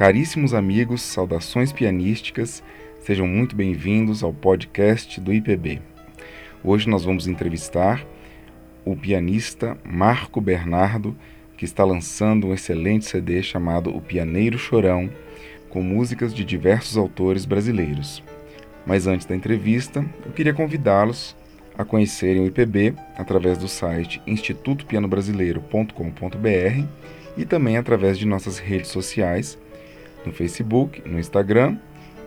Caríssimos amigos, saudações pianísticas, sejam muito bem-vindos ao podcast do IPB. Hoje nós vamos entrevistar o pianista Marco Bernardo, que está lançando um excelente CD chamado O Pianeiro Chorão, com músicas de diversos autores brasileiros. Mas antes da entrevista, eu queria convidá-los a conhecerem o IPB através do site institutopianobrasileiro.com.br e também através de nossas redes sociais, no Facebook, no Instagram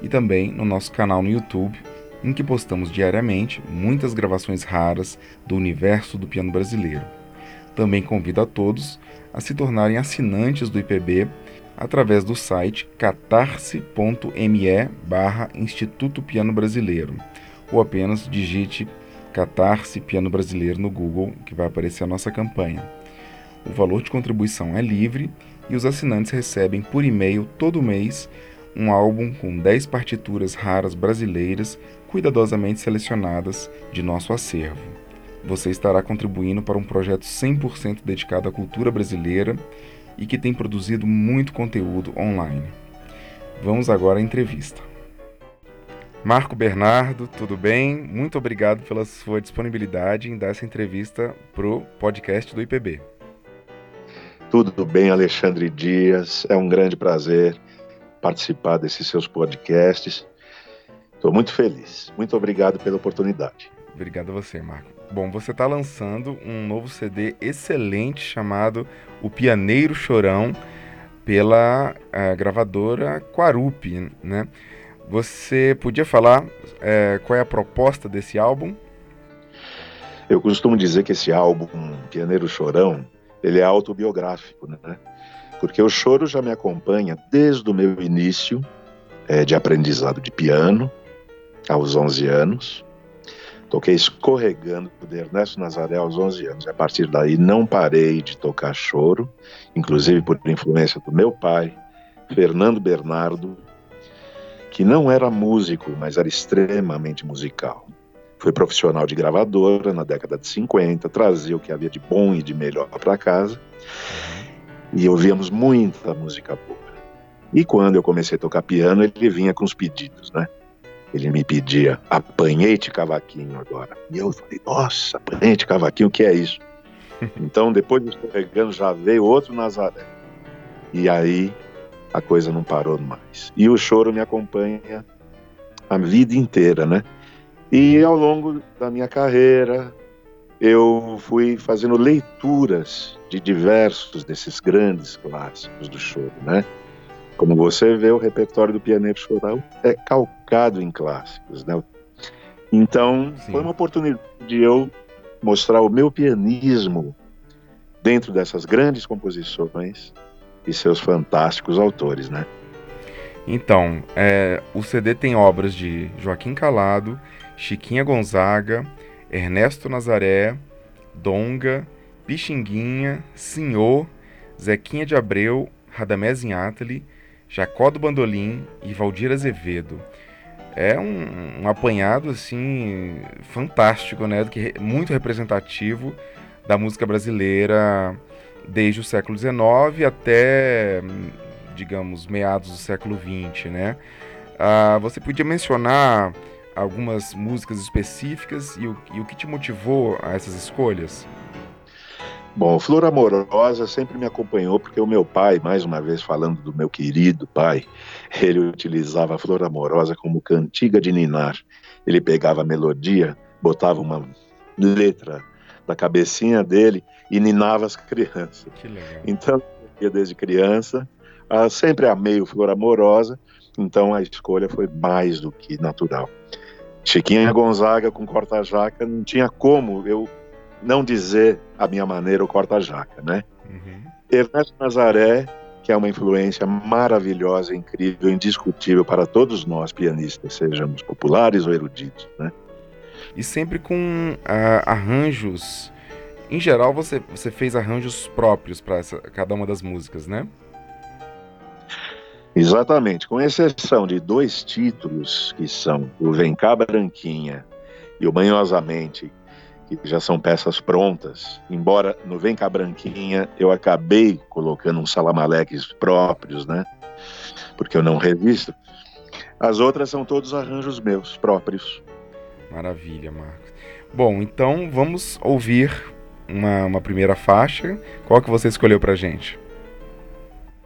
e também no nosso canal no YouTube, em que postamos diariamente muitas gravações raras do universo do piano brasileiro. Também convido a todos a se tornarem assinantes do IPB através do site catarse.me barra Instituto Piano Brasileiro ou apenas digite Catarse Piano Brasileiro no Google que vai aparecer a nossa campanha. O valor de contribuição é livre e os assinantes recebem por e-mail todo mês um álbum com 10 partituras raras brasileiras cuidadosamente selecionadas de nosso acervo. Você estará contribuindo para um projeto 100% dedicado à cultura brasileira e que tem produzido muito conteúdo online. Vamos agora à entrevista. Marco Bernardo, tudo bem? Muito obrigado pela sua disponibilidade em dar essa entrevista para o podcast do IPB. Tudo bem, Alexandre Dias. É um grande prazer participar desses seus podcasts. Estou muito feliz. Muito obrigado pela oportunidade. Obrigado a você, Marco. Bom, você está lançando um novo CD excelente chamado O Pianeiro Chorão pela uh, gravadora Quarupi, né? Você podia falar uh, qual é a proposta desse álbum? Eu costumo dizer que esse álbum, Pianeiro Chorão, ele é autobiográfico, né? Porque o choro já me acompanha desde o meu início é, de aprendizado de piano, aos 11 anos. Toquei escorregando o Ernesto Nazaré aos 11 anos. A partir daí não parei de tocar choro, inclusive por influência do meu pai, Fernando Bernardo, que não era músico, mas era extremamente musical. Foi profissional de gravadora na década de 50, trazia o que havia de bom e de melhor para casa. E ouvíamos muita música boa. E quando eu comecei a tocar piano, ele vinha com os pedidos, né? Ele me pedia, apanhei-te cavaquinho agora. E eu falei, nossa, apanhei-te cavaquinho, o que é isso? então, depois de escorregando, já veio outro Nazaré. E aí, a coisa não parou mais. E o choro me acompanha a vida inteira, né? E ao longo da minha carreira, eu fui fazendo leituras de diversos desses grandes clássicos do choro, né? Como você vê, o repertório do Pianeiro Chorão é calcado em clássicos, né? Então, Sim. foi uma oportunidade de eu mostrar o meu pianismo dentro dessas grandes composições e seus fantásticos autores, né? Então, é, o CD tem obras de Joaquim Calado, Chiquinha Gonzaga, Ernesto Nazaré, Donga, Pixinguinha, Senhor, Zequinha de Abreu, Radamés Inátali, Jacó do Bandolim e Valdir Azevedo. É um, um apanhado assim fantástico, né? Que muito representativo da música brasileira desde o século XIX até, digamos, meados do século XX, né? Ah, você podia mencionar algumas músicas específicas e o, e o que te motivou a essas escolhas? Bom, Flor Amorosa sempre me acompanhou porque o meu pai, mais uma vez falando do meu querido pai, ele utilizava a Flor Amorosa como cantiga de ninar. Ele pegava a melodia, botava uma letra da cabecinha dele e ninava as crianças. Que legal. Então, desde criança, ah, sempre amei o Flor Amorosa, então a escolha foi mais do que natural. Chiquinha Gonzaga com corta-jaca, não tinha como eu não dizer a minha maneira o corta-jaca, né? Uhum. Ernesto Nazaré, que é uma influência maravilhosa, incrível, indiscutível para todos nós pianistas, sejamos populares ou eruditos, né? E sempre com uh, arranjos. Em geral, você, você fez arranjos próprios para cada uma das músicas, né? Exatamente, com exceção de dois títulos que são o Vem Cá Branquinha e o Manhosamente, que já são peças prontas, embora no Vem Cá Branquinha eu acabei colocando uns salamaleques próprios, né? porque eu não resisto. As outras são todos arranjos meus próprios. Maravilha, Marcos. Bom, então vamos ouvir uma, uma primeira faixa. Qual que você escolheu pra gente?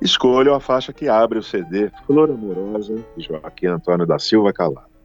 Escolho a faixa que abre o CD Flor Amorosa, de Joaquim Antônio da Silva Calado.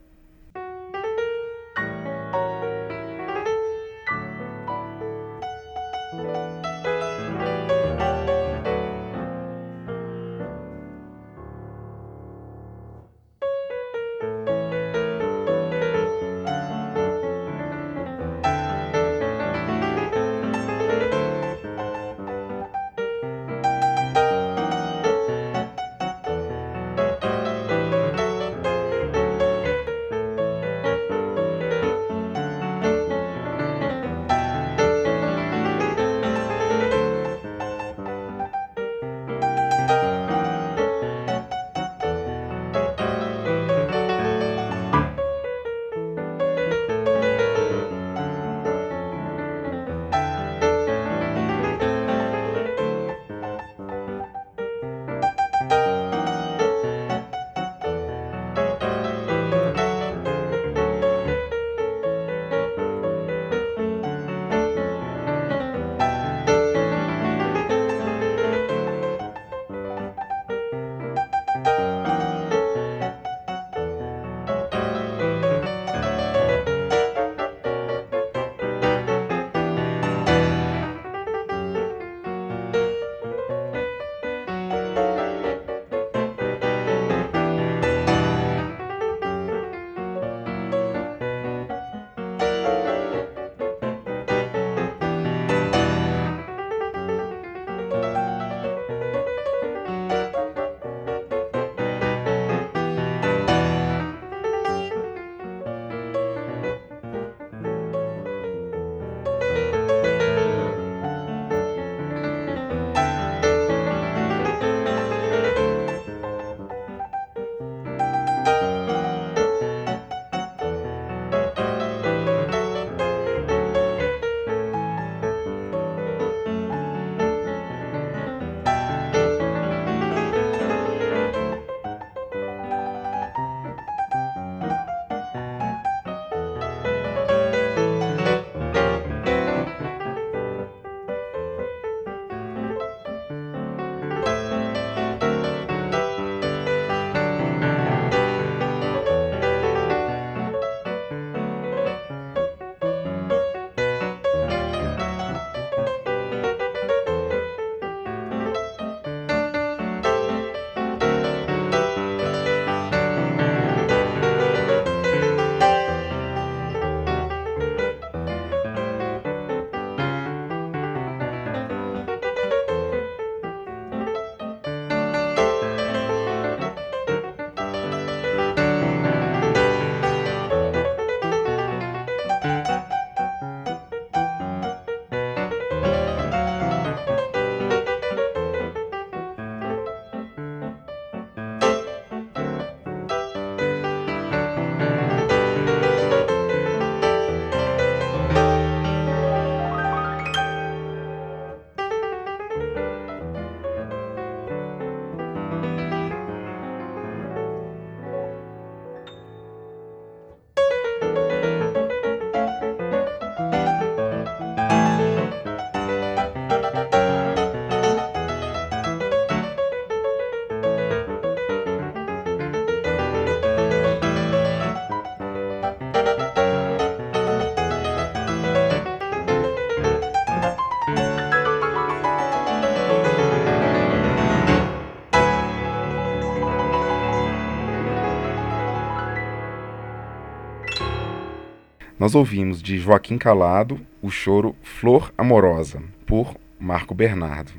Nós ouvimos de Joaquim Calado o choro Flor Amorosa, por Marco Bernardo.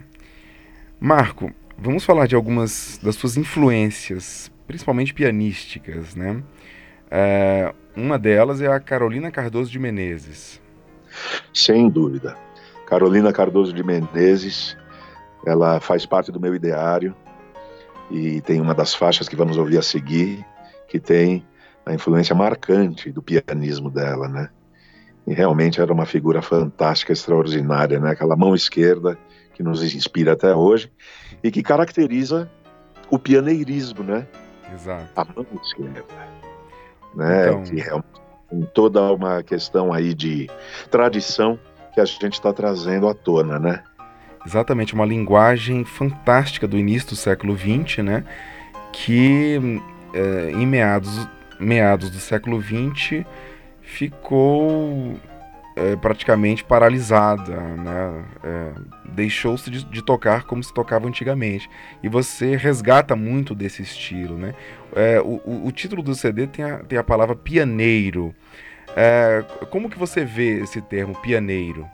Marco, vamos falar de algumas das suas influências, principalmente pianísticas, né? É, uma delas é a Carolina Cardoso de Menezes. Sem dúvida. Carolina Cardoso de Menezes, ela faz parte do meu ideário e tem uma das faixas que vamos ouvir a seguir, que tem a influência marcante do pianismo dela, né? E realmente era uma figura fantástica, extraordinária, né? Aquela mão esquerda que nos inspira até hoje e que caracteriza o pianeirismo, né? Exato. A mão esquerda, né? Então... Que é toda uma questão aí de tradição que a gente está trazendo à tona, né? Exatamente, uma linguagem fantástica do início do século XX, né? Que é, em meados, meados do século XX ficou é, praticamente paralisada, né? É, Deixou-se de, de, tocar como se tocava antigamente. E você resgata muito desse estilo, né? É, o, o, título do CD tem a, tem a palavra pianeiro. É, como que você vê esse termo pianeiro?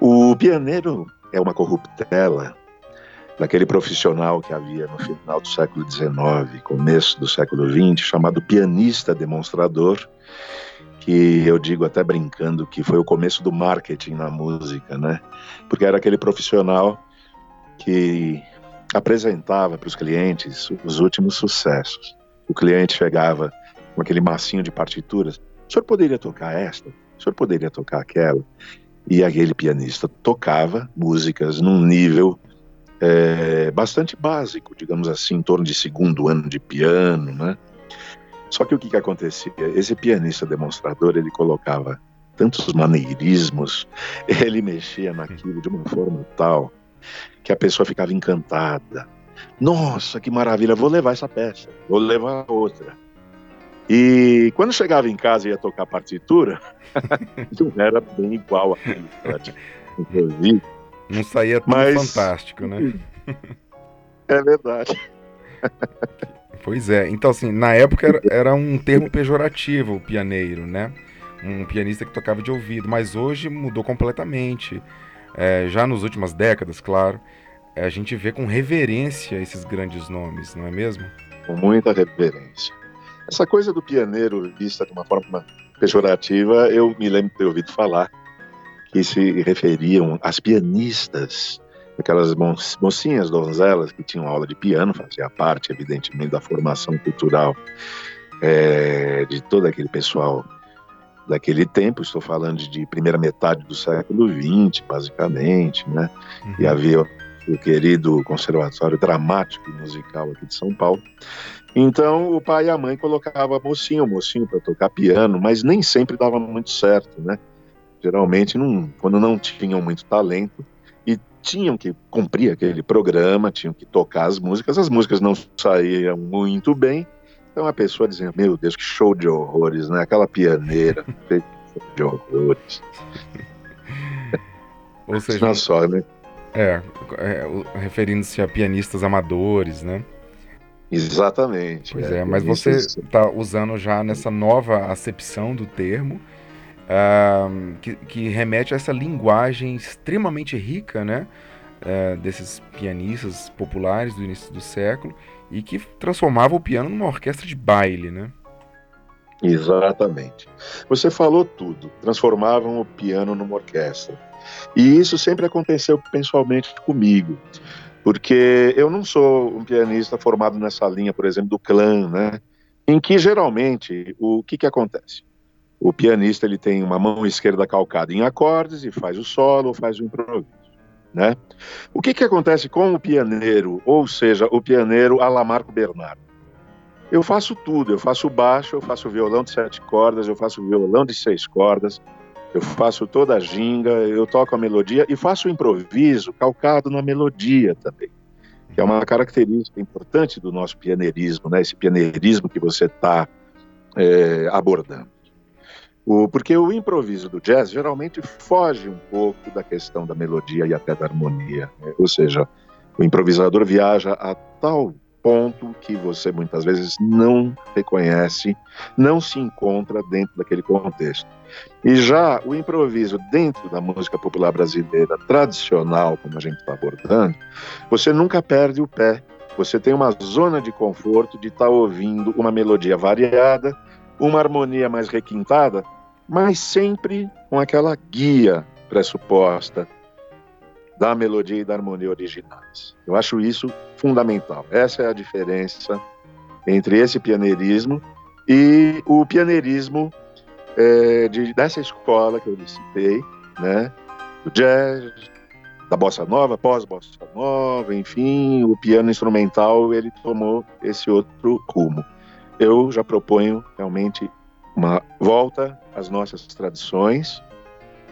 O pianeiro é uma corruptela daquele profissional que havia no final do século XIX, começo do século XX, chamado pianista demonstrador, que eu digo até brincando que foi o começo do marketing na música, né? Porque era aquele profissional que apresentava para os clientes os últimos sucessos. O cliente chegava com aquele massinho de partituras. O senhor poderia tocar esta? O senhor poderia tocar aquela? E aquele pianista tocava músicas num nível é, bastante básico, digamos assim, em torno de segundo ano de piano, né? Só que o que, que acontecia? Esse pianista demonstrador, ele colocava tantos maneirismos, ele mexia naquilo de uma forma tal que a pessoa ficava encantada. Nossa, que maravilha, vou levar essa peça, vou levar outra. E quando chegava em casa e ia tocar partitura, não era bem igual aquilo Não saía tão Mas... fantástico, né? É verdade. Pois é. Então, assim, na época era, era um termo pejorativo o pianeiro, né? Um pianista que tocava de ouvido, mas hoje mudou completamente. É, já nas últimas décadas, claro, a gente vê com reverência esses grandes nomes, não é mesmo? Com muita reverência. Essa coisa do pianeiro vista de uma forma pejorativa, eu me lembro de ter ouvido falar que se referiam às pianistas aquelas mocinhas donzelas que tinham aula de piano, fazia parte, evidentemente, da formação cultural é, de todo aquele pessoal daquele tempo. Estou falando de primeira metade do século XX, basicamente, né? Uhum. E havia o querido Conservatório Dramático e Musical aqui de São Paulo. Então, o pai e a mãe colocavam a mocinha, o mocinho para tocar piano, mas nem sempre dava muito certo, né? Geralmente, não, quando não tinham muito talento, tinham que cumprir aquele programa, tinham que tocar as músicas, as músicas não saíam muito bem, então a pessoa dizia, meu Deus, que show de horrores, né? Aquela pianeira, de horrores. Ou seja, não só, né? É, é referindo-se a pianistas amadores, né? Exatamente. Pois é, é mas você está usando já nessa nova acepção do termo, uh, que, que, remete a essa linguagem extremamente rica, né? Uh, desses pianistas populares do início do século e que transformava o piano numa orquestra de baile, né? Exatamente. Você falou tudo. Transformavam o piano numa orquestra. E isso sempre aconteceu pessoalmente comigo, porque eu não sou um pianista formado nessa linha, por exemplo, do clã, né? Em que geralmente o que, que acontece? O pianista ele tem uma mão esquerda calcada em acordes e faz o solo faz o improviso. Né? O que, que acontece com o pianeiro, ou seja, o pianeiro a la Marco Bernardo? Eu faço tudo, eu faço baixo, eu faço violão de sete cordas, eu faço violão de seis cordas, eu faço toda a ginga, eu toco a melodia e faço o improviso calcado na melodia também, que é uma característica importante do nosso pianeirismo, né? esse pianeirismo que você está é, abordando. O, porque o improviso do jazz geralmente foge um pouco da questão da melodia e até da harmonia. Né? Ou seja, o improvisador viaja a tal ponto que você muitas vezes não reconhece, não se encontra dentro daquele contexto. E já o improviso dentro da música popular brasileira tradicional, como a gente está abordando, você nunca perde o pé. Você tem uma zona de conforto de estar tá ouvindo uma melodia variada, uma harmonia mais requintada, mas sempre com aquela guia pressuposta da melodia e da harmonia originais. Eu acho isso fundamental. Essa é a diferença entre esse pianeirismo e o pianeirismo é, de, dessa escola que eu citei, né? Do jazz, da bossa nova, pós-bossa nova, enfim, o piano instrumental ele tomou esse outro rumo. Eu já proponho realmente uma volta às nossas tradições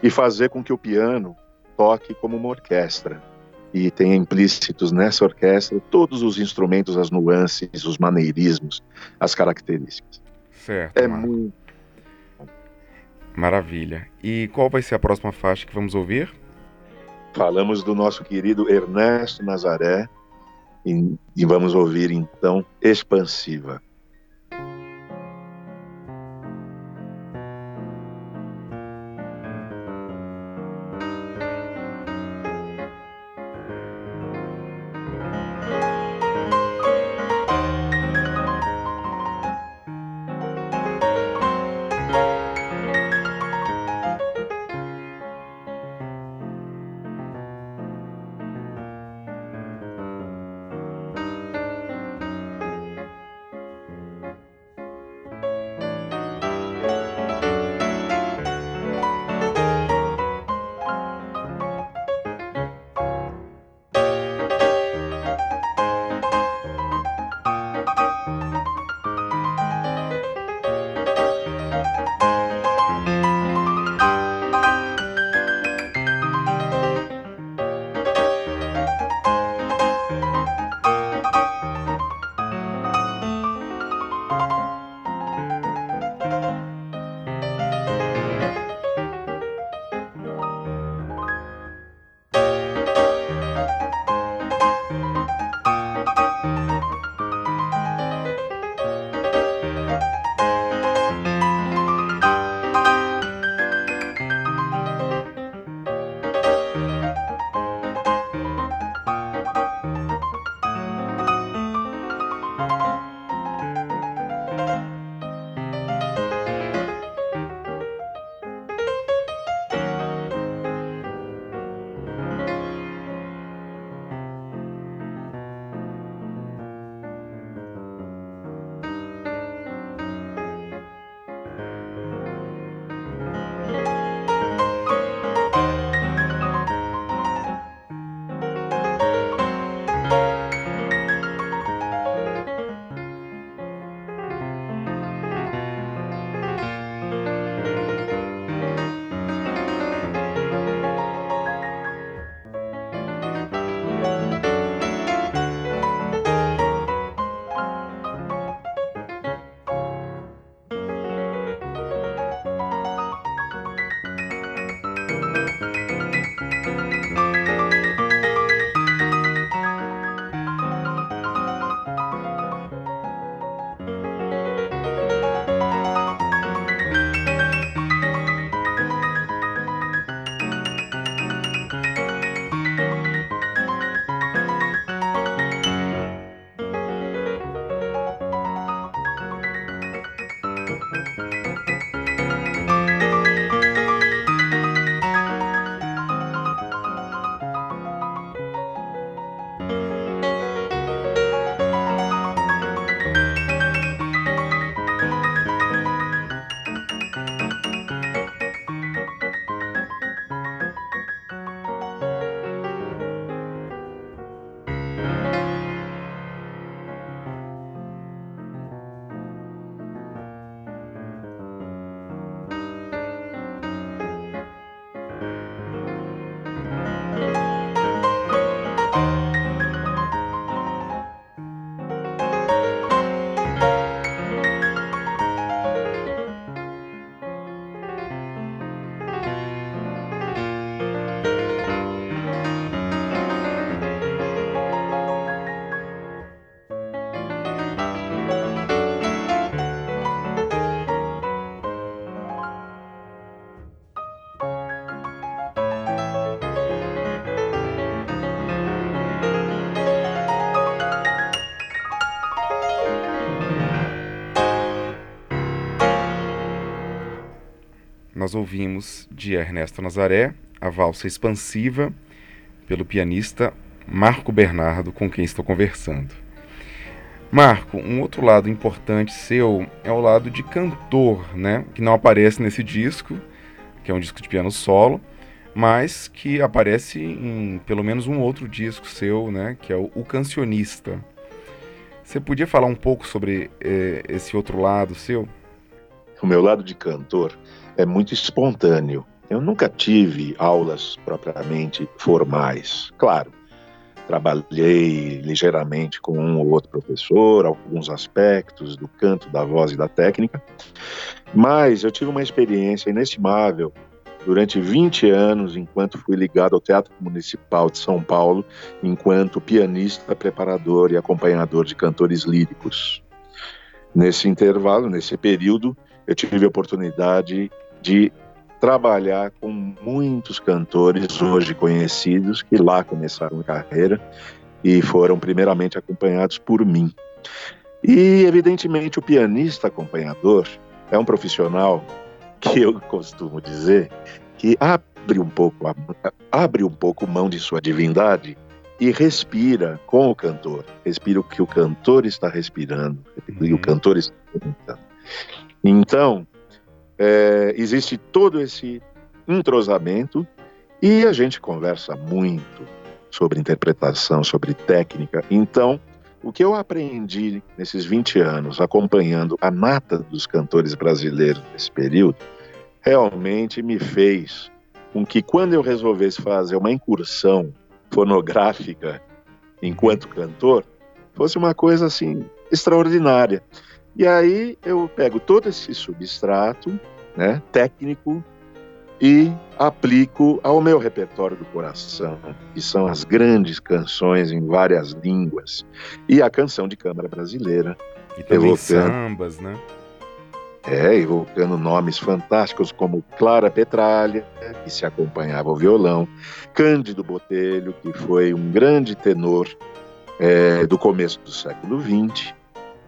e fazer com que o piano toque como uma orquestra e tenha implícitos nessa orquestra todos os instrumentos, as nuances, os maneirismos, as características. Certo. É muito Maravilha. E qual vai ser a próxima faixa que vamos ouvir? Falamos do nosso querido Ernesto Nazaré e, e vamos ouvir então Expansiva. Nós ouvimos de Ernesto Nazaré a valsa expansiva pelo pianista Marco Bernardo, com quem estou conversando. Marco, um outro lado importante seu é o lado de cantor, né? Que não aparece nesse disco, que é um disco de piano solo, mas que aparece em pelo menos um outro disco seu, né, que é o, o Cancionista. Você podia falar um pouco sobre eh, esse outro lado seu? O meu lado de cantor é muito espontâneo. Eu nunca tive aulas propriamente formais. Claro, trabalhei ligeiramente com um ou outro professor, alguns aspectos do canto, da voz e da técnica, mas eu tive uma experiência inestimável durante 20 anos, enquanto fui ligado ao Teatro Municipal de São Paulo, enquanto pianista, preparador e acompanhador de cantores líricos. Nesse intervalo, nesse período, eu tive a oportunidade de trabalhar com muitos cantores hoje conhecidos que lá começaram a carreira e foram primeiramente acompanhados por mim. E, evidentemente, o pianista acompanhador é um profissional que eu costumo dizer que abre um pouco, abre um pouco mão de sua divindade e respira com o cantor. Respira o que o cantor está respirando e o uhum. cantor está cantando. Então, é, existe todo esse entrosamento e a gente conversa muito sobre interpretação, sobre técnica. Então, o que eu aprendi nesses 20 anos acompanhando a nata dos cantores brasileiros nesse período realmente me fez com que quando eu resolvesse fazer uma incursão fonográfica enquanto cantor, fosse uma coisa assim extraordinária. E aí eu pego todo esse substrato, né, técnico e aplico ao meu repertório do coração, que são as grandes canções em várias línguas e a canção de câmara brasileira. E também evocando... sambas, né? É, evocando nomes fantásticos como Clara Petralha, que se acompanhava ao violão, Cândido Botelho, que foi um grande tenor é, do começo do século XX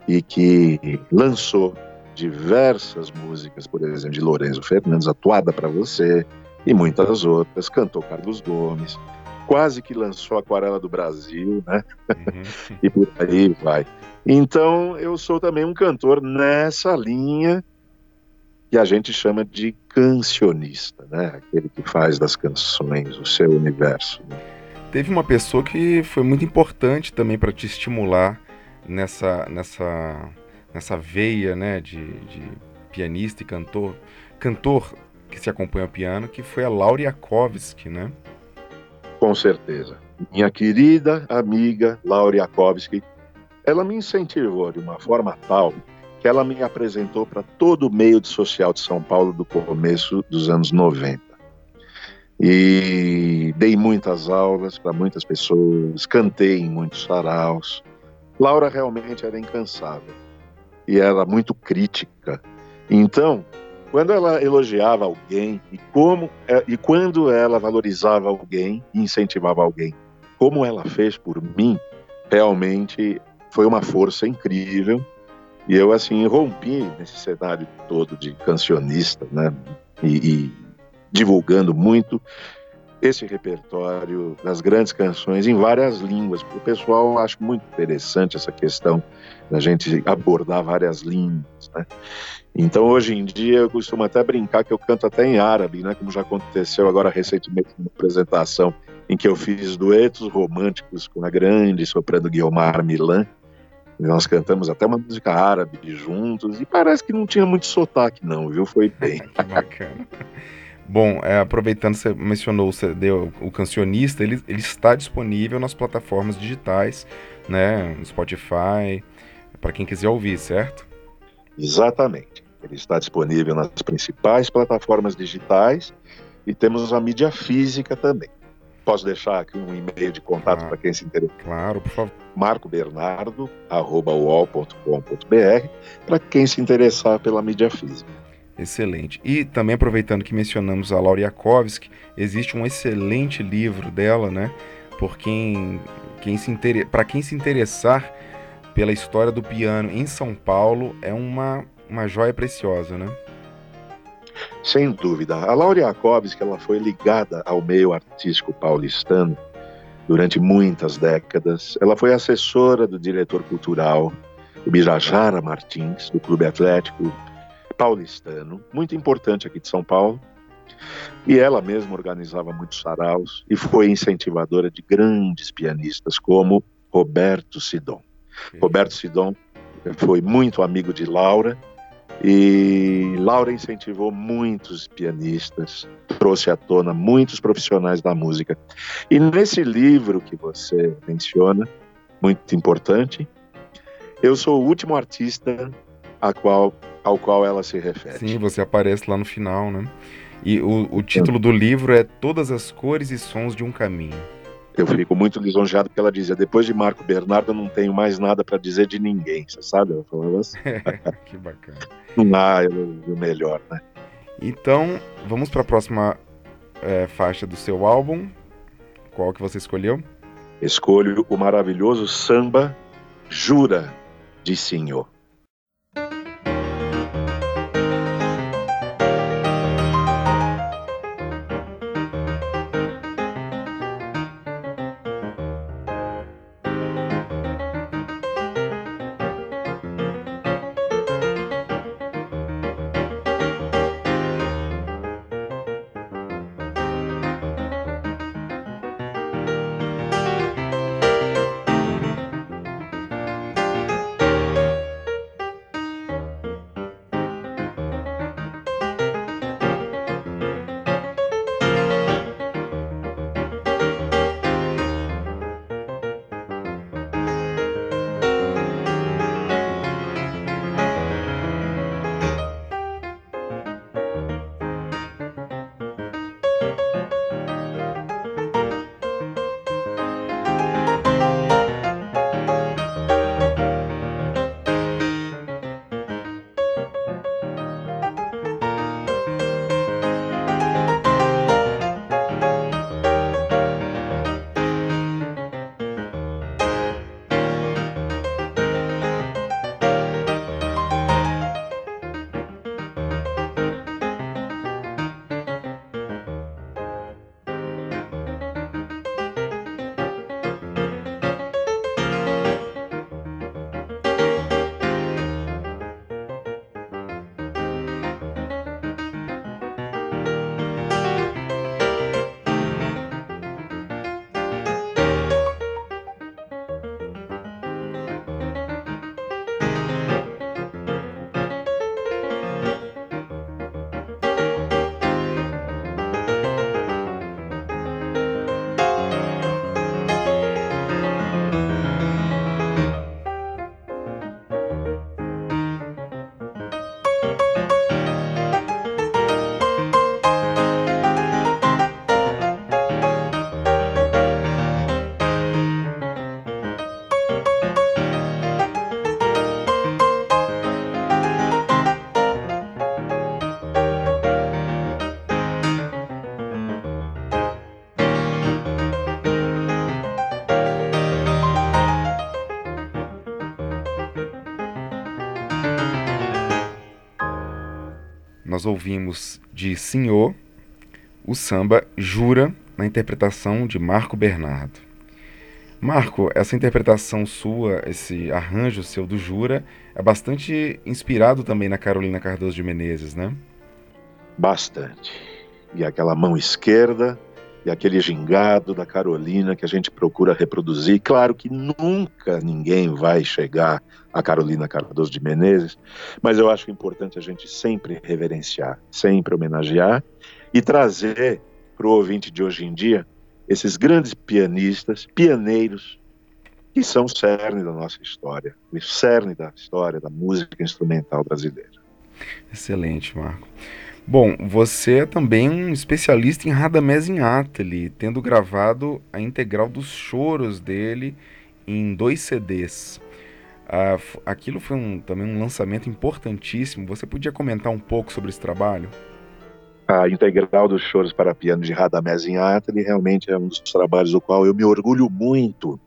e que lançou diversas músicas, por exemplo, de Lourenço Fernandes, Atuada para Você, e muitas outras. Cantou Carlos Gomes, quase que lançou Aquarela do Brasil, né? Uhum. e por aí vai. Então, eu sou também um cantor nessa linha que a gente chama de cancionista, né? Aquele que faz das canções o seu universo. Né? Teve uma pessoa que foi muito importante também para te estimular nessa, nessa, nessa veia, né, de, de pianista e cantor, cantor que se acompanha ao piano, que foi a Laura Yakovsky, né? Com certeza. Minha querida amiga Laura Yakovsky, ela me incentivou de uma forma tal que ela me apresentou para todo o meio de social de São Paulo do começo dos anos 90. E dei muitas aulas para muitas pessoas, cantei em muitos saraus. Laura realmente era incansável e era muito crítica. Então, quando ela elogiava alguém e como é, e quando ela valorizava alguém e incentivava alguém, como ela fez por mim, realmente foi uma força incrível. E eu assim rompi nesse cenário todo de cancionista, né? E, e divulgando muito esse repertório das grandes canções em várias línguas. O pessoal acha muito interessante essa questão da gente abordar várias línguas, né? Então, hoje em dia, eu costumo até brincar que eu canto até em árabe, né? Como já aconteceu agora recentemente numa apresentação em que eu fiz duetos românticos com a grande soprano Guilmar Milan. Nós cantamos até uma música árabe juntos e parece que não tinha muito sotaque, não, viu? Foi bem. que bacana. Bom, é, aproveitando você mencionou o CD, o Cancionista, ele, ele está disponível nas plataformas digitais, né? No Spotify, para quem quiser ouvir, certo? Exatamente. Ele está disponível nas principais plataformas digitais e temos a mídia física também. Posso deixar aqui um e-mail de contato ah, para quem se interessa? Claro, por favor. marcobernardo.uol.com.br para quem se interessar pela mídia física. Excelente. E também aproveitando que mencionamos a Laura Yakovsky, existe um excelente livro dela, né? Por quem, quem se inter... para quem se interessar pela história do piano em São Paulo, é uma, uma joia preciosa, né? Sem dúvida. A Laura Yakovsky ela foi ligada ao meio artístico paulistano durante muitas décadas. Ela foi assessora do diretor cultural, o Bijajara Martins, do Clube Atlético paulistano, muito importante aqui de São Paulo. E ela mesma organizava muitos saraus e foi incentivadora de grandes pianistas como Roberto Sidon. Roberto Sidon foi muito amigo de Laura e Laura incentivou muitos pianistas, trouxe à tona muitos profissionais da música. E nesse livro que você menciona, muito importante, eu sou o último artista a qual, ao qual ela se refere. Sim, você aparece lá no final, né? E o, o título do livro é Todas as Cores e Sons de um Caminho. Eu fico muito lisonjeado porque ela dizia: depois de Marco Bernardo, eu não tenho mais nada para dizer de ninguém. Você sabe? Ela falava assim. que bacana. Ah, o melhor, né? Então, vamos para a próxima é, faixa do seu álbum. Qual que você escolheu? Escolho o maravilhoso samba Jura de Senhor. Nós ouvimos de Senhor o samba Jura, na interpretação de Marco Bernardo. Marco, essa interpretação sua, esse arranjo seu do Jura, é bastante inspirado também na Carolina Cardoso de Menezes, né? Bastante. E aquela mão esquerda e aquele gingado da Carolina que a gente procura reproduzir. Claro que nunca ninguém vai chegar a Carolina Cardoso de Menezes, mas eu acho importante a gente sempre reverenciar, sempre homenagear e trazer para o ouvinte de hoje em dia esses grandes pianistas, pianeiros, que são o cerne da nossa história, o cerne da história da música instrumental brasileira. Excelente, Marco. Bom, você é também um especialista em Radamés Ateli, tendo gravado a integral dos choros dele em dois CDs. Ah, aquilo foi um, também um lançamento importantíssimo. Você podia comentar um pouco sobre esse trabalho? A integral dos choros para piano de Radamés Ateli realmente é um dos trabalhos do qual eu me orgulho muito.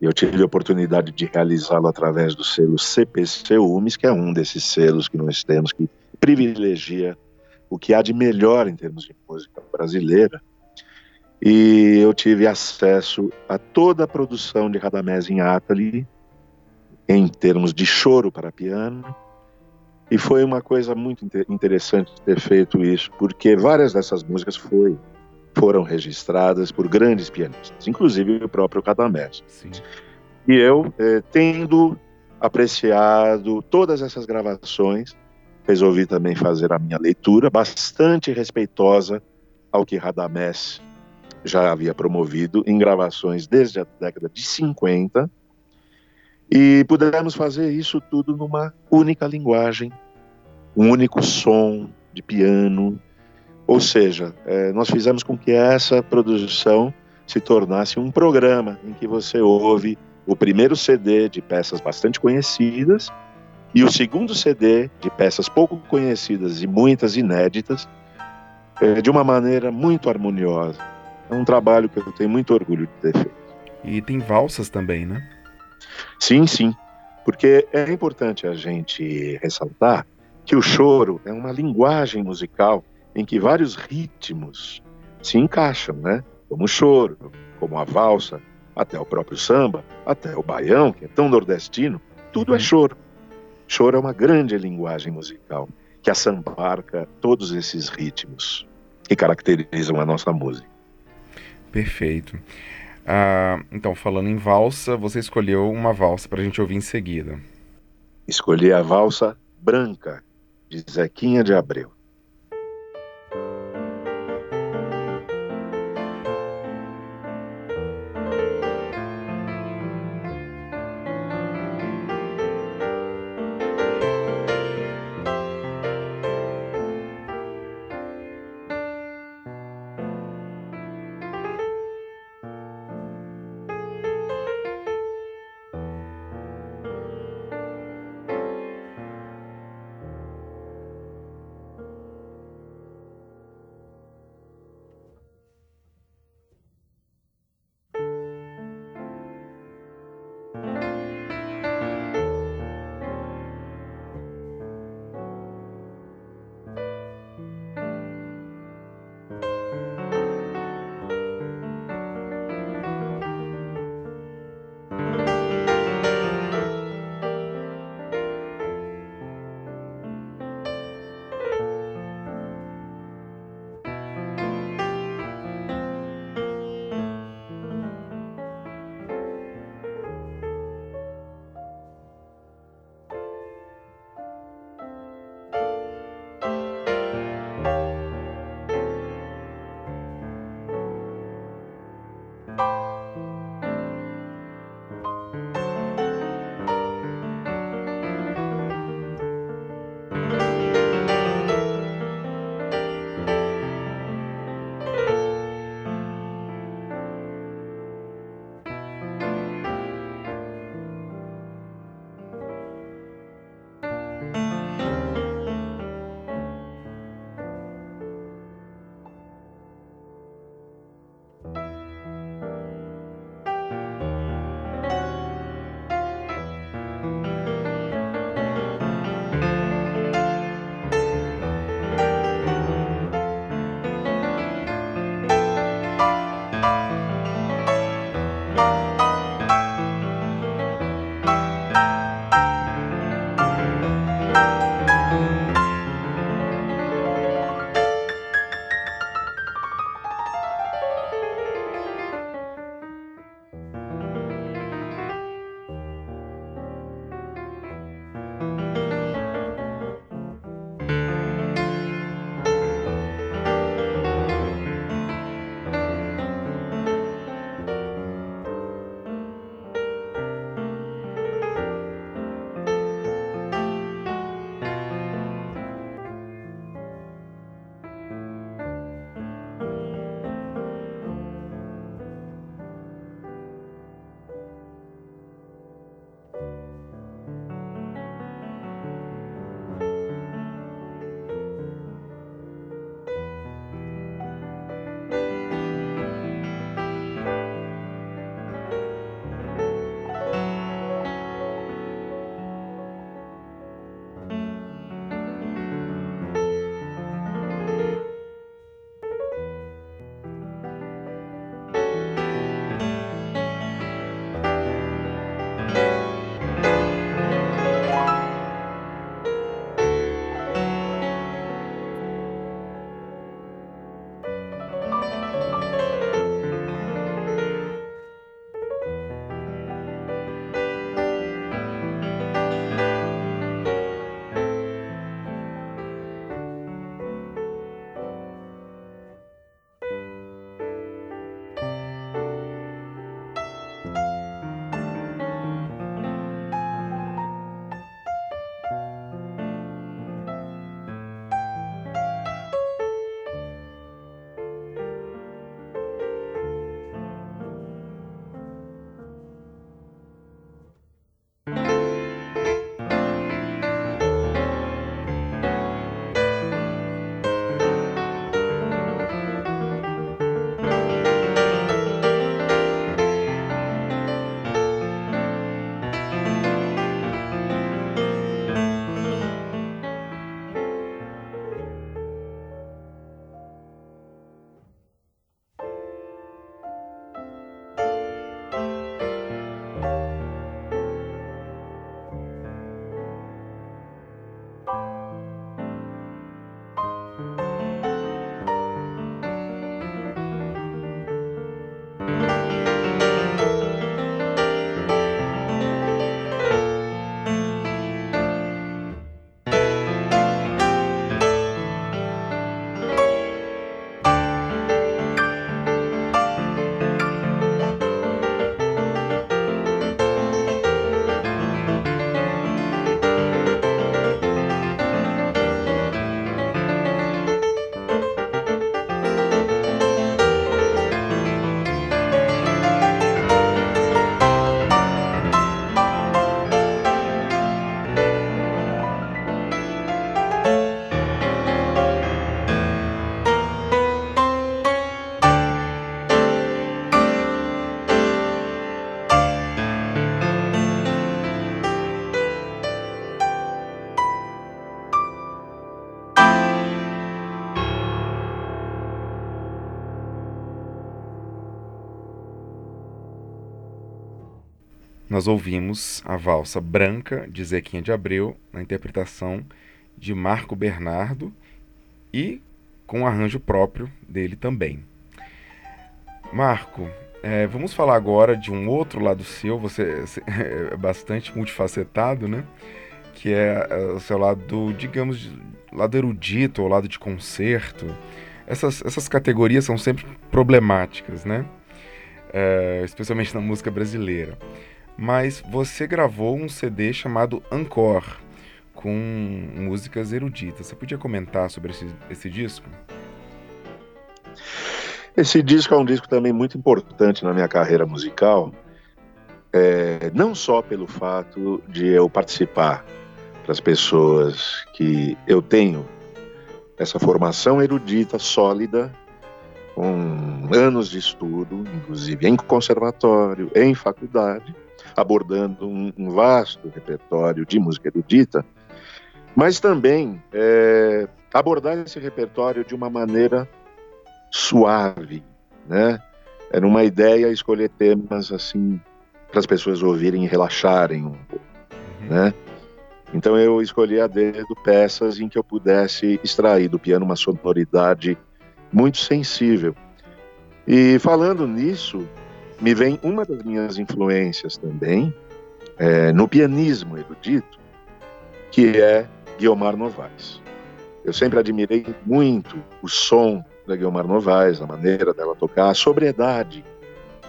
Eu tive a oportunidade de realizá-lo através do selo CPC UMES, que é um desses selos que nós temos que privilegia o que há de melhor em termos de música brasileira. E eu tive acesso a toda a produção de Radamés Ateli, em termos de choro para piano, E foi uma coisa muito interessante ter feito isso, porque várias dessas músicas foi, foram registradas por grandes pianistas, inclusive o próprio Cadamés. E eu, eh, tendo apreciado todas essas gravações, resolvi também fazer a minha leitura, bastante respeitosa ao que Radamés já havia promovido em gravações desde a década de 50, e pudemos fazer isso tudo numa única linguagem, um único som de piano. Ou seja, é, nós fizemos com que essa produção se tornasse um programa em que você ouve o primeiro CD de peças bastante conhecidas e o segundo CD de peças pouco conhecidas e muitas inéditas, é, de uma maneira muito harmoniosa. É um trabalho que eu tenho muito orgulho de ter feito. E tem valsas também, né? Sim, sim. Porque é importante a gente ressaltar que o choro é uma linguagem musical em que vários ritmos se encaixam, né? Como o choro, como a valsa, até o próprio samba, até o baião, que é tão nordestino, tudo é uhum. choro. Choro é uma grande linguagem musical que assambarca todos esses ritmos que caracterizam a nossa música. Perfeito. Ah, então, falando em valsa, você escolheu uma valsa para a gente ouvir em seguida. Escolhi a valsa branca, de Zequinha de Abreu. Nós ouvimos a valsa Branca de Zequinha de Abreu, na interpretação de Marco Bernardo e com arranjo próprio dele também. Marco, é, vamos falar agora de um outro lado seu, você é bastante multifacetado, né? Que é, é o seu lado, digamos, lado erudito ou lado de concerto. Essas, essas categorias são sempre problemáticas, né? É, especialmente na música brasileira mas você gravou um CD chamado Encore, com músicas eruditas. Você podia comentar sobre esse, esse disco? Esse disco é um disco também muito importante na minha carreira musical, é, não só pelo fato de eu participar para as pessoas que eu tenho essa formação erudita sólida, com anos de estudo, inclusive em conservatório, em faculdade, abordando um, um vasto repertório de música erudita, mas também é, abordar esse repertório de uma maneira suave, né? Era uma ideia escolher temas assim para as pessoas ouvirem e relaxarem um pouco, uhum. né? Então eu escolhi a dedo peças em que eu pudesse extrair do piano uma sonoridade muito sensível. E falando nisso, me vem uma das minhas influências também é, no pianismo erudito, que é Guiomar Novaes. Eu sempre admirei muito o som da Guiomar Novaes, a maneira dela tocar, a sobriedade,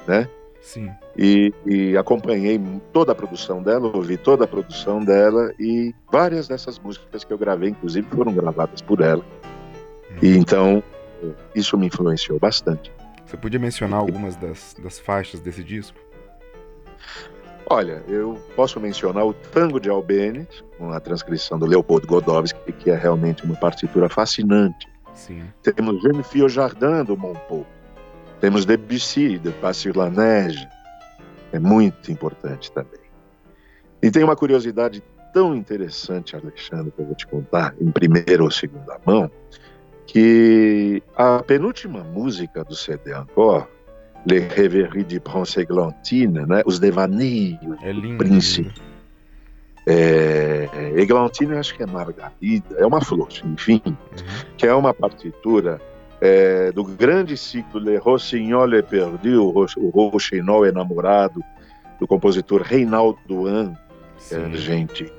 né? Sim. E, e, acompanhei toda a produção dela, ouvi toda a produção dela e várias dessas músicas que eu gravei, inclusive, foram gravadas por ela. Hum. E então isso me influenciou bastante. Você podia mencionar algumas das, das faixas desse disco? Olha, eu posso mencionar o Tango de Albene, com a transcrição do Leopoldo Godowski, que é realmente uma partitura fascinante. Sim. Temos Jeune Fille Jardin do Monpou. Temos Debussy, de Passy la Neige. É muito importante também. E tem uma curiosidade tão interessante, Alexandre, que eu vou te contar, em primeira ou segunda mão, que a penúltima música do CD Encore, Les Rêveries de Prince Eglantine, né, os devaneios é lindo, do príncipe. É, Eglantine, acho que é Margarida, é uma flor, enfim, uhum. que é uma partitura é, do grande ciclo Le Rossignol est perdu, o Rochinol enamorado, do compositor Reinaldo Duan, que a gente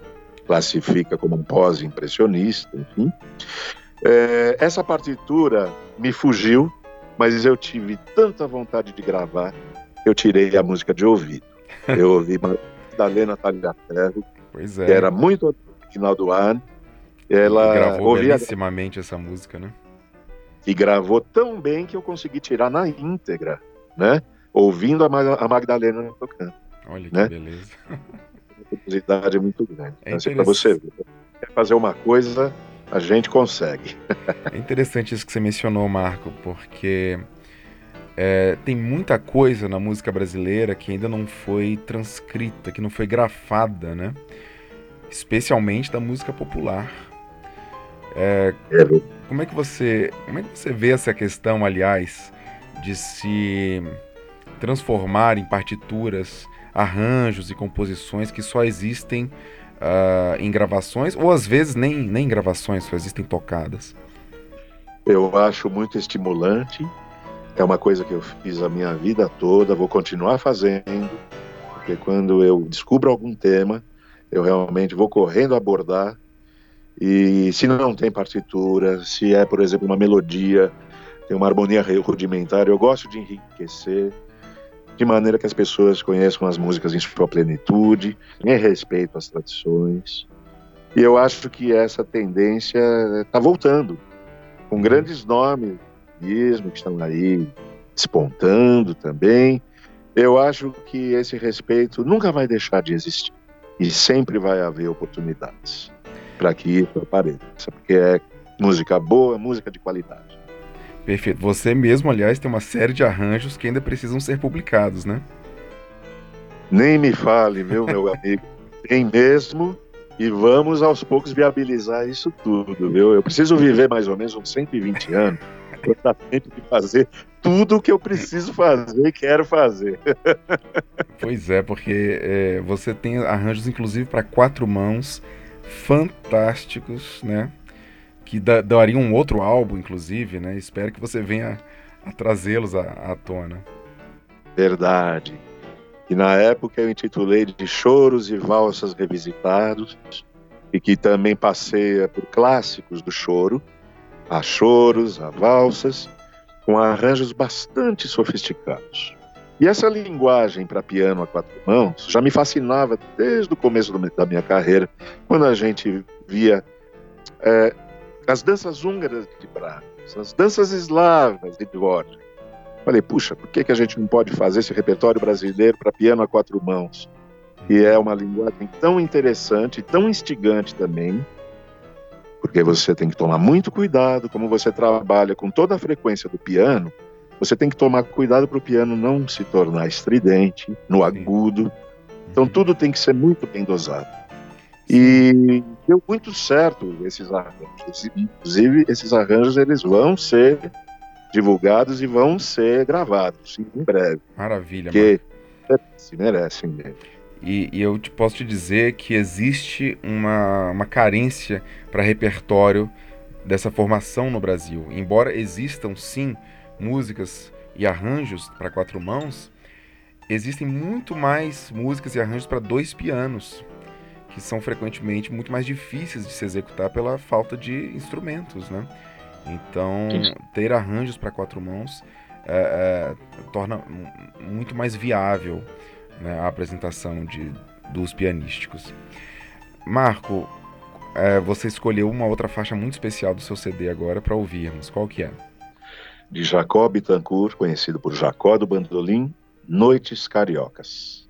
classifica como um pós-impressionista, enfim. É, essa partitura me fugiu, mas eu tive tanta vontade de gravar, eu tirei a música de ouvido. Eu ouvi Madalena Tagliaferro, pois é. que era muito original do ano. Ela e gravou ouvia... belíssimamente essa música, né? E gravou tão bem que eu consegui tirar na íntegra, né? Ouvindo a, Magdalena tocando. Olha que né? beleza. A curiosidade é muito grande. É então, assim, para você ver, quer fazer uma coisa, a gente consegue. é interessante isso que você mencionou, Marco, porque é, tem muita coisa na música brasileira que ainda não foi transcrita, que não foi grafada, né? Especialmente da música popular. É. Como é que você, como é que você vê essa questão, aliás, de se transformar em partituras, arranjos e composições que só existem uh, em gravações, ou às vezes nem, nem em gravações, só existem tocadas? Eu acho muito estimulante. É uma coisa que eu fiz a minha vida toda, vou continuar fazendo, porque quando eu descubro algum tema, eu realmente vou correndo abordar. E se não tem partitura, se é, por exemplo, uma melodia, tem uma harmonia rudimentar, eu gosto de enriquecer de maneira que as pessoas conheçam as músicas em sua plenitude, em respeito às tradições. E eu acho que essa tendência está voltando, com grandes nomes mesmo que estão aí despontando também. Eu acho que esse respeito nunca vai deixar de existir e sempre vai haver oportunidades para que isso apareça, porque é música boa, música de qualidade. Perfeito. Você mesmo, aliás, tem uma série de arranjos que ainda precisam ser publicados, né? Nem me fale, meu, meu amigo. Tem mesmo. E vamos aos poucos viabilizar isso tudo, viu? Eu preciso viver mais ou menos uns 120 anos Exatamente de fazer tudo o que eu preciso fazer e quero fazer. Pois é, porque é, você tem arranjos, inclusive, para quatro mãos, fantásticos, né? Que da, dariam um outro álbum, inclusive, né? Espero que você venha a trazê-los à, à tona. Verdade. E na época eu intitulei de Choros e Valsas Revisitados, e que também passeia por clássicos do choro, a choros, a valsas, com arranjos bastante sofisticados. E essa linguagem para piano a quatro mãos já me fascinava desde o começo da minha carreira, quando a gente via é, as danças húngaras de Brahms, as danças eslavas de Dvorak. Falei, puxa, por que, que a gente não pode fazer esse repertório brasileiro para piano a quatro mãos? E é uma linguagem tão interessante, tão instigante também, porque você tem que tomar muito cuidado, como você trabalha com toda a frequência do piano, você tem que tomar cuidado para o piano não se tornar estridente, no agudo. Então tudo tem que ser muito bem dosado. E deu muito certo esses arranjos. Inclusive, esses arranjos eles vão ser divulgados e vão ser gravados em breve. Maravilha, porque merece, merecem mesmo. E, e, eu te, posso te dizer que existe uma, uma carência para repertório dessa formação no Brasil. Embora existam sim músicas e arranjos para quatro mãos, existem muito mais músicas e arranjos para dois pianos, que são frequentemente muito mais difíceis de se executar pela falta de instrumentos, né? Então, ter arranjos para quatro mãos é, é, torna muito mais viável né, a apresentação de, dos pianísticos. Marco, é, você escolheu uma outra faixa muito especial do seu CD agora para ouvirmos. Qual que é? De Jacó Bittencourt, conhecido por Jacó do Bandolim, Noites Cariocas.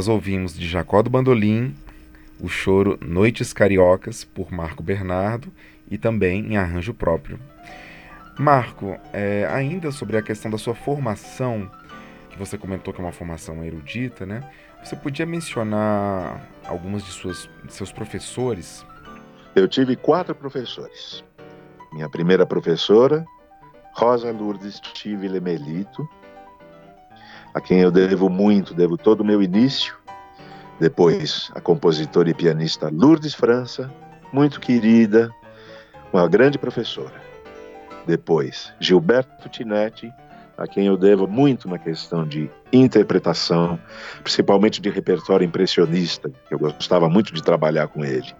Nós ouvimos de Jacó do Bandolim o choro Noites Cariocas, por Marco Bernardo, e também em arranjo próprio. Marco, é, ainda sobre a questão da sua formação, que você comentou que é uma formação erudita, né? Você podia mencionar algumas de, suas, de seus professores? Eu tive quatro professores. Minha primeira professora, Rosa Lourdes Tive Lemelito, a quem eu devo muito, devo todo o meu início. Depois, a compositora e pianista Lourdes França, muito querida, uma grande professora. Depois, Gilberto Tinetti, a quem eu devo muito na questão de interpretação, principalmente de repertório impressionista, que eu gostava muito de trabalhar com ele.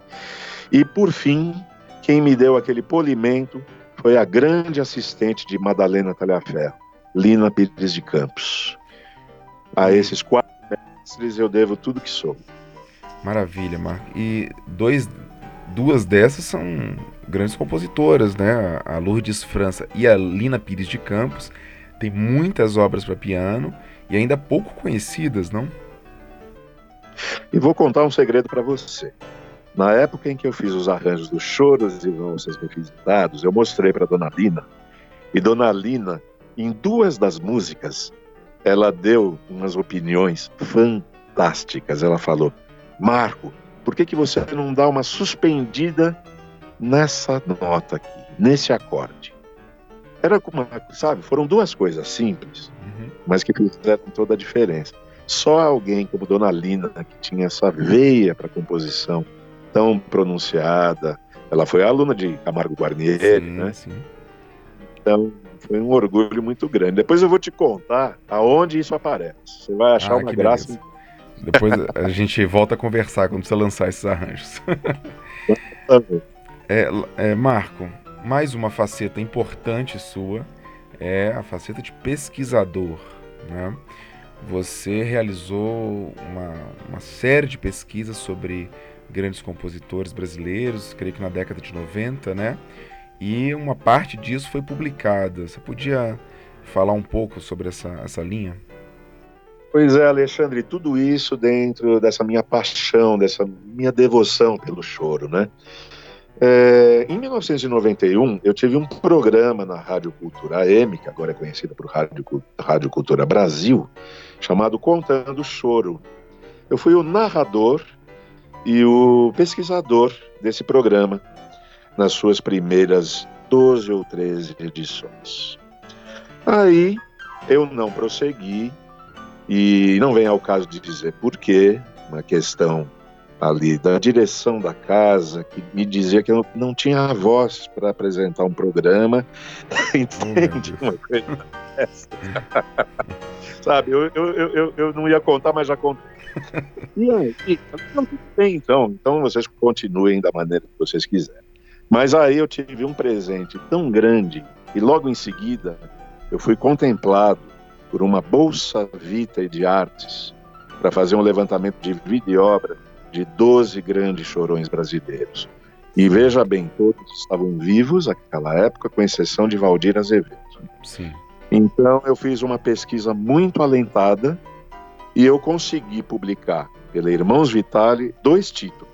E, por fim, quem me deu aquele polimento foi a grande assistente de Madalena Talhaferro, Lina Pires de Campos. A esses quatro mestres eu devo tudo que sou. Maravilha, Marco. E dois, duas dessas são grandes compositoras, né? A Lourdes França e a Lina Pires de Campos tem muitas obras para piano e ainda pouco conhecidas, não? E vou contar um segredo para você. Na época em que eu fiz os arranjos dos choros e valsas revisitados, eu mostrei para Dona Lina. E Dona Lina, em duas das músicas, ela deu umas opiniões fantásticas. Ela falou: Marco, por que, que você não dá uma suspendida nessa nota aqui, nesse acorde? Era como, sabe, foram duas coisas simples, uhum. mas que fizeram toda a diferença. Só alguém como Dona Lina, que tinha essa veia para composição tão pronunciada, ela foi aluna de Camargo Guarnieri, sim, né? Sim. Então, foi um orgulho muito grande. Depois eu vou te contar aonde isso aparece. Você vai achar ah, uma graça. Beleza. Depois a gente volta a conversar quando você lançar esses arranjos. é, é, Marco, mais uma faceta importante sua é a faceta de pesquisador. Né? Você realizou uma, uma série de pesquisas sobre grandes compositores brasileiros, creio que na década de 90, né? E uma parte disso foi publicada. Você podia falar um pouco sobre essa, essa linha? Pois é, Alexandre, tudo isso dentro dessa minha paixão, dessa minha devoção pelo choro, né? É, em 1991, eu tive um programa na Rádio Cultura AM, que agora é conhecida por Rádio, Rádio Cultura Brasil, chamado Contando Choro. Eu fui o narrador e o pesquisador desse programa nas suas primeiras 12 ou 13 edições. Aí eu não prossegui e não vem ao caso de dizer por quê, uma questão ali da direção da casa que me dizia que eu não tinha voz para apresentar um programa. Entende uma coisa dessa? Sabe, eu, eu, eu, eu não ia contar, mas já contei. E aí, bem então, então vocês continuem da maneira que vocês quiserem. Mas aí eu tive um presente tão grande e logo em seguida eu fui contemplado por uma bolsa Vita de artes para fazer um levantamento de vídeo e obra de 12 grandes chorões brasileiros. E veja bem, todos estavam vivos naquela época, com exceção de Valdir Azevedo. Sim. Então eu fiz uma pesquisa muito alentada e eu consegui publicar pela Irmãos Vitale dois títulos.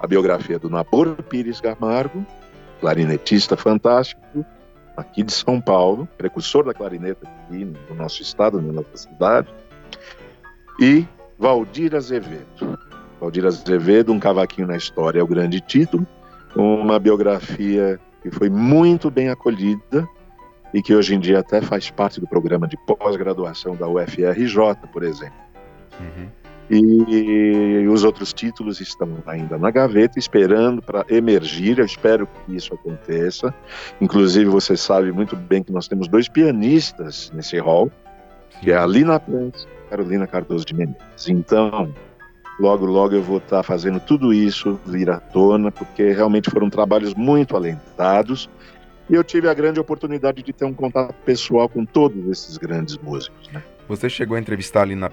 A biografia do Nabor Pires Camargo, clarinetista fantástico, aqui de São Paulo, precursor da clarineta aqui no nosso estado, na nossa cidade, e Valdir Azevedo. Valdir Azevedo, Um Cavaquinho na História, é o grande título, uma biografia que foi muito bem acolhida e que hoje em dia até faz parte do programa de pós-graduação da UFRJ, por exemplo. Uhum. E os outros títulos estão ainda na gaveta, esperando para emergir. Eu espero que isso aconteça. Inclusive, você sabe muito bem que nós temos dois pianistas nesse hall, que é a Lina e Carolina Cardoso de Menezes. Então, logo, logo eu vou estar fazendo tudo isso vir à tona, porque realmente foram trabalhos muito alentados. E eu tive a grande oportunidade de ter um contato pessoal com todos esses grandes músicos. Né? Você chegou a entrevistar a Lina?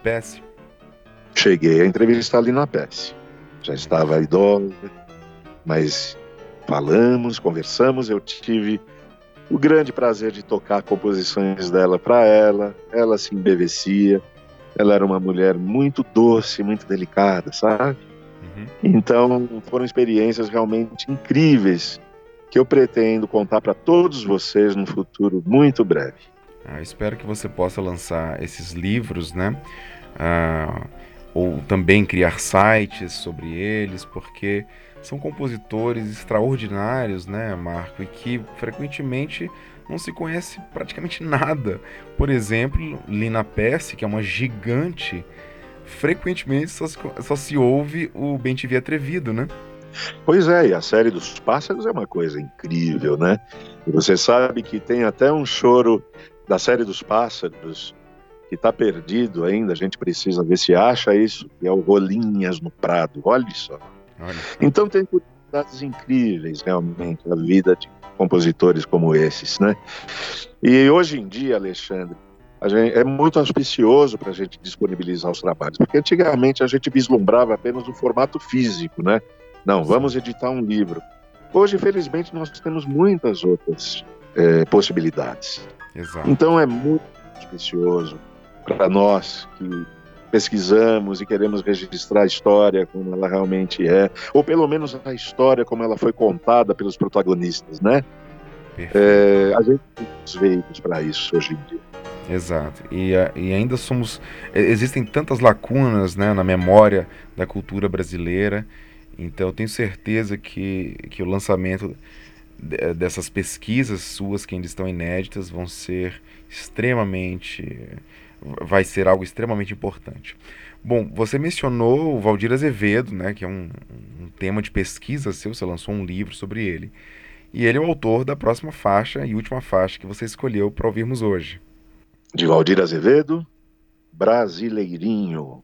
Cheguei a entrevistar ali na Pérsia. Já estava idosa, mas falamos, conversamos. Eu tive o grande prazer de tocar composições dela para ela. Ela se embevecia. ela era uma mulher muito doce, muito delicada, sabe? Uhum. Então foram experiências realmente incríveis que eu pretendo contar para todos vocês no futuro muito breve. Ah, espero que você possa lançar esses livros, né? Ah, ou também criar sites sobre eles, porque são compositores extraordinários, né, Marco, e que frequentemente não se conhece praticamente nada. Por exemplo, Lina Percy, que é uma gigante, frequentemente só se, só se ouve o Bem Te Vi Atrevido, né? Pois é, e a série dos pássaros é uma coisa incrível, né? E você sabe que tem até um choro da série dos pássaros que está perdido ainda, a gente precisa ver se acha isso, que é o Rolinhas no Prado, olha só. Olha. Então tem curiosidades incríveis, realmente, a vida de compositores como esses, né? E hoje em dia, Alexandre, gente, é muito auspicioso para a gente disponibilizar os trabalhos, porque antigamente a gente vislumbrava apenas o formato físico, né? Não, vamos editar um livro. Hoje, felizmente, nós temos muitas outras é, possibilidades. Exato. Então é muito auspicioso para nós que pesquisamos e queremos registrar a história como ela realmente é, ou pelo menos a história como ela foi contada pelos protagonistas, né? É, a gente tem os veículos para isso hoje em dia. Exato. E, e, ainda somos. Existem tantas lacunas né, na memória da cultura brasileira. Então eu tenho certeza que, que o lançamento dessas pesquisas suas que ainda estão inéditas vão ser extremamente vai ser algo extremamente importante. Bom, você mencionou o Valdir Azevedo, né, que é um, um tema de pesquisa seu, você lançou um livro sobre ele. E ele é o autor da próxima faixa e última faixa que você escolheu para ouvirmos hoje. De Valdir Azevedo, Brasileirinho.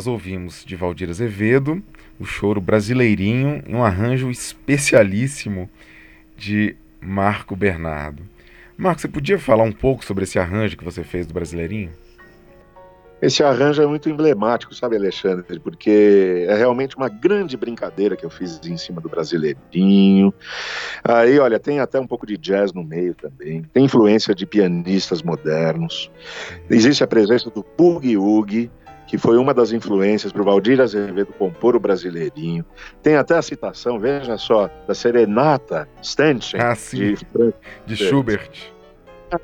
Nós ouvimos de Valdir Azevedo o choro brasileirinho um arranjo especialíssimo de Marco Bernardo. Marco, você podia falar um pouco sobre esse arranjo que você fez do Brasileirinho? Esse arranjo é muito emblemático, sabe, Alexandre? Porque é realmente uma grande brincadeira que eu fiz em cima do Brasileirinho. Aí, olha, tem até um pouco de jazz no meio também. Tem influência de pianistas modernos. Existe a presença do Boogie Woogie, que foi uma das influências para o Valdir Azevedo compor o Brasileirinho. Tem até a citação, veja só, da Serenata Stanchen, ah, de, de Schubert.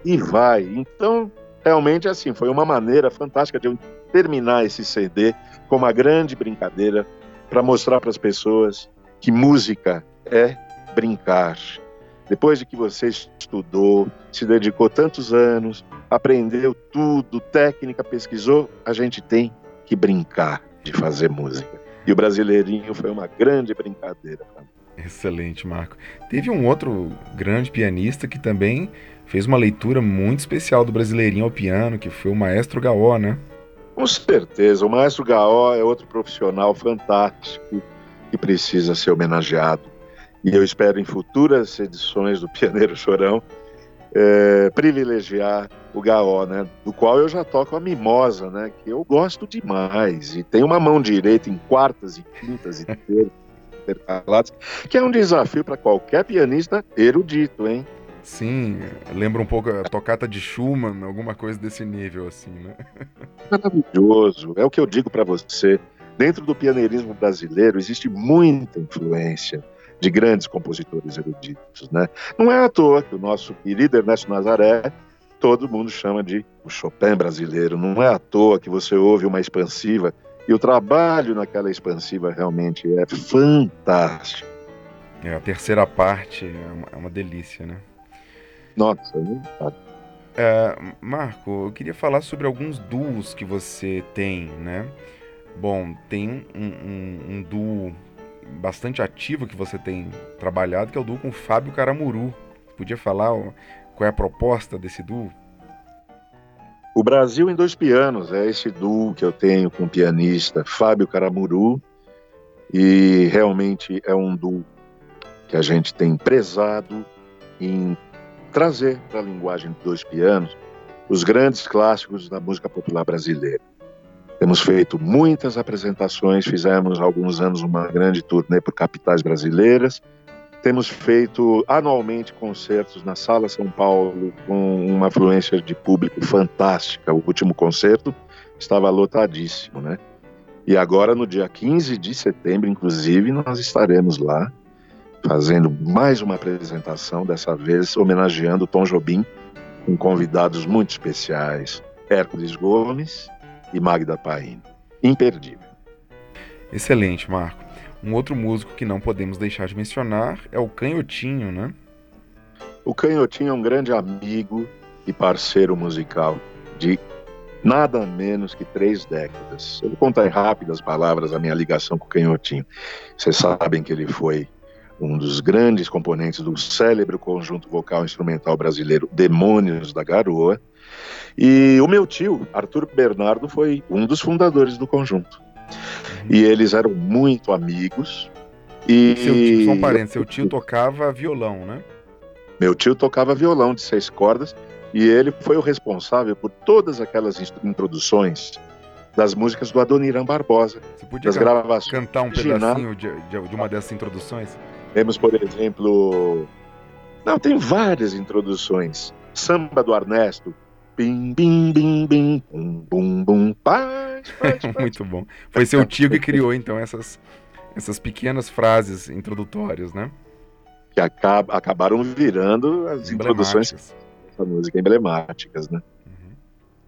E vai. Então, realmente, assim, foi uma maneira fantástica de eu terminar esse CD com uma grande brincadeira para mostrar para as pessoas que música é brincar. Depois de que você estudou, se dedicou tantos anos, aprendeu tudo, técnica, pesquisou, a gente tem que brincar de fazer música. E o Brasileirinho foi uma grande brincadeira. Excelente, Marco. Teve um outro grande pianista que também fez uma leitura muito especial do Brasileirinho ao piano, que foi o Maestro Gaó, né? Com certeza. O Maestro Gaó é outro profissional fantástico que precisa ser homenageado e eu espero em futuras edições do Pianeiro Chorão é, privilegiar o Gaó, né? Do qual eu já toco a mimosa, né? Que eu gosto demais. E tem uma mão direita em quartas e quintas e terças, que é um desafio para qualquer pianista erudito, hein? Sim, lembra um pouco a tocata de Schumann, alguma coisa desse nível, assim, né? Maravilhoso. É o que eu digo para você. Dentro do pianeirismo brasileiro existe muita influência de grandes compositores eruditos. Né? Não é à toa que o nosso querido Ernesto Nazaré todo mundo chama de o Chopin brasileiro. Não é à toa que você ouve uma expansiva e o trabalho naquela expansiva realmente é fantástico. É, a terceira parte é uma, é uma delícia, né? Nossa, é, é, Marco, eu queria falar sobre alguns duos que você tem, né? Bom, tem um, um, um duo bastante ativo que você tem trabalhado, que é o duo com Fábio Caramuru. Podia falar qual é a proposta desse duo? O Brasil em dois pianos é esse duo que eu tenho com o pianista Fábio Caramuru e realmente é um duo que a gente tem prezado em trazer para a linguagem de dois pianos os grandes clássicos da música popular brasileira. Temos feito muitas apresentações, fizemos há alguns anos uma grande turnê por capitais brasileiras. Temos feito anualmente concertos na Sala São Paulo com uma afluência de público fantástica. O último concerto estava lotadíssimo, né? E agora, no dia 15 de setembro, inclusive, nós estaremos lá fazendo mais uma apresentação, dessa vez homenageando Tom Jobim, com convidados muito especiais. Hércules Gomes, e Magda Paine. Imperdível. Excelente, Marco. Um outro músico que não podemos deixar de mencionar é o Canhotinho, né? O Canhotinho é um grande amigo e parceiro musical de nada menos que três décadas. Eu vou contar em rápidas palavras a minha ligação com o Canhotinho. Vocês sabem que ele foi um dos grandes componentes do célebre conjunto vocal instrumental brasileiro Demônios da Garoa, e o meu tio, Arthur Bernardo, foi um dos fundadores do conjunto. E eles eram muito amigos. E... Seu tio, só um parênteses, seu tio tocava violão, né? Meu tio tocava violão de seis cordas e ele foi o responsável por todas aquelas introduções das músicas do Adoniran Barbosa. Você podia das gravações cantar um pedacinho de, de, de uma dessas introduções? Temos, por exemplo. Não, tem várias introduções. Samba do Ernesto, Bim, bim, bim, bim, bum, bum, bum, paz, paz, paz. Muito bom. Foi seu tio que criou, então, essas, essas pequenas frases introdutórias, né? Que acab acabaram virando as introduções dessa música emblemáticas, né? Uhum.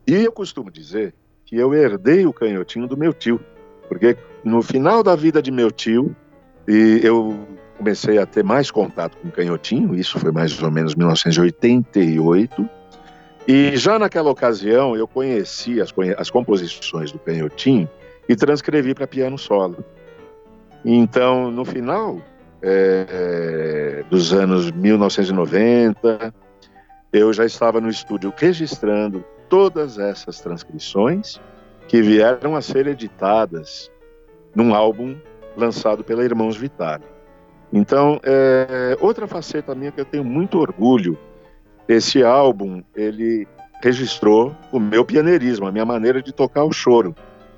E eu costumo dizer que eu herdei o canhotinho do meu tio, porque no final da vida de meu tio, e eu comecei a ter mais contato com o canhotinho, isso foi mais ou menos 1988, e já naquela ocasião eu conheci as, as composições do Canhotinho e transcrevi para piano solo. Então, no final é, dos anos 1990, eu já estava no estúdio registrando todas essas transcrições que vieram a ser editadas num álbum lançado pela Irmãos Vitale. Então, é, outra faceta minha que eu tenho muito orgulho, esse álbum, ele registrou o meu pianeirismo, a minha maneira de tocar o choro,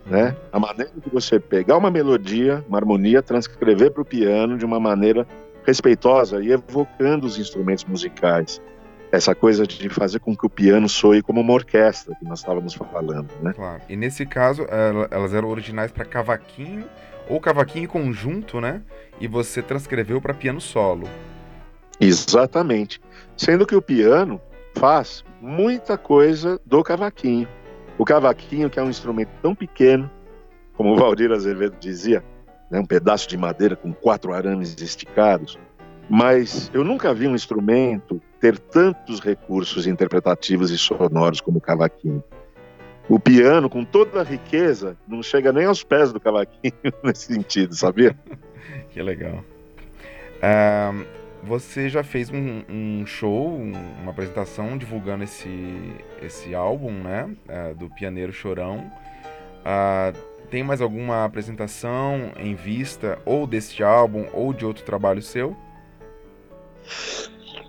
né? A maneira de você pegar uma melodia, uma harmonia, transcrever para o piano de uma maneira respeitosa e evocando os instrumentos musicais. Essa coisa de fazer com que o piano soe como uma orquestra, que nós estávamos falando, né? Claro. E nesse caso, elas eram originais para cavaquinho ou cavaquinho em conjunto, né? E você transcreveu para piano solo. Exatamente. Sendo que o piano faz muita coisa do cavaquinho. O cavaquinho, que é um instrumento tão pequeno, como o Valdir Azevedo dizia, né, um pedaço de madeira com quatro arames esticados, mas eu nunca vi um instrumento ter tantos recursos interpretativos e sonoros como o cavaquinho. O piano, com toda a riqueza, não chega nem aos pés do cavaquinho nesse sentido, sabia? que legal. Uh, você já fez um, um show, um, uma apresentação divulgando esse, esse álbum, né? Uh, do Pianeiro Chorão. Uh, tem mais alguma apresentação em vista, ou deste álbum, ou de outro trabalho seu?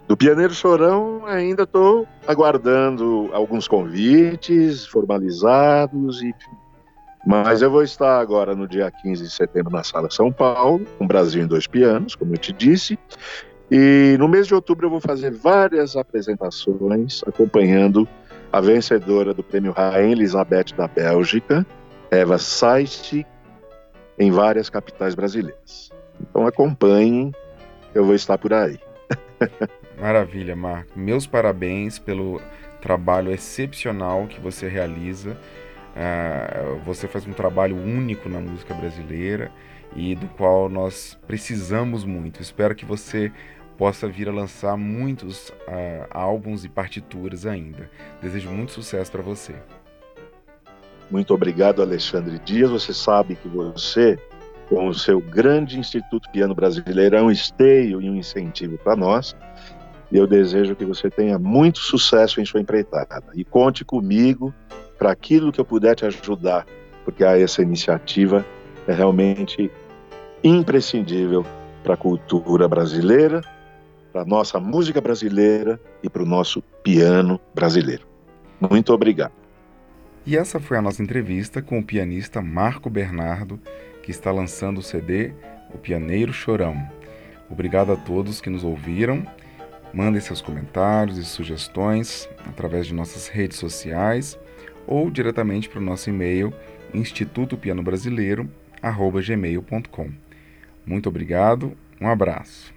Do Pianeiro Chorão, ainda estou aguardando alguns convites formalizados, e, mas eu vou estar agora no dia 15 de setembro na Sala São Paulo, com Brasil em dois pianos, como eu te disse, e no mês de outubro eu vou fazer várias apresentações acompanhando a vencedora do Prêmio Rainha Elizabeth da Bélgica, Eva Saist, em várias capitais brasileiras. Então acompanhem, eu vou estar por aí. Maravilha, Marco. Meus parabéns pelo trabalho excepcional que você realiza. Uh, você faz um trabalho único na música brasileira e do qual nós precisamos muito. Espero que você possa vir a lançar muitos uh, álbuns e partituras ainda. Desejo muito sucesso para você. Muito obrigado, Alexandre Dias. Você sabe que você, com o seu grande Instituto Piano Brasileiro, é um esteio e um incentivo para nós. E eu desejo que você tenha muito sucesso em sua empreitada. E conte comigo para aquilo que eu puder te ajudar, porque essa iniciativa é realmente imprescindível para a cultura brasileira, para a nossa música brasileira e para o nosso piano brasileiro. Muito obrigado. E essa foi a nossa entrevista com o pianista Marco Bernardo, que está lançando o CD O Pianeiro Chorão. Obrigado a todos que nos ouviram. Mandem seus comentários e sugestões através de nossas redes sociais ou diretamente para o nosso e-mail institutopianobrasileiro@gmail.com. Muito obrigado, um abraço.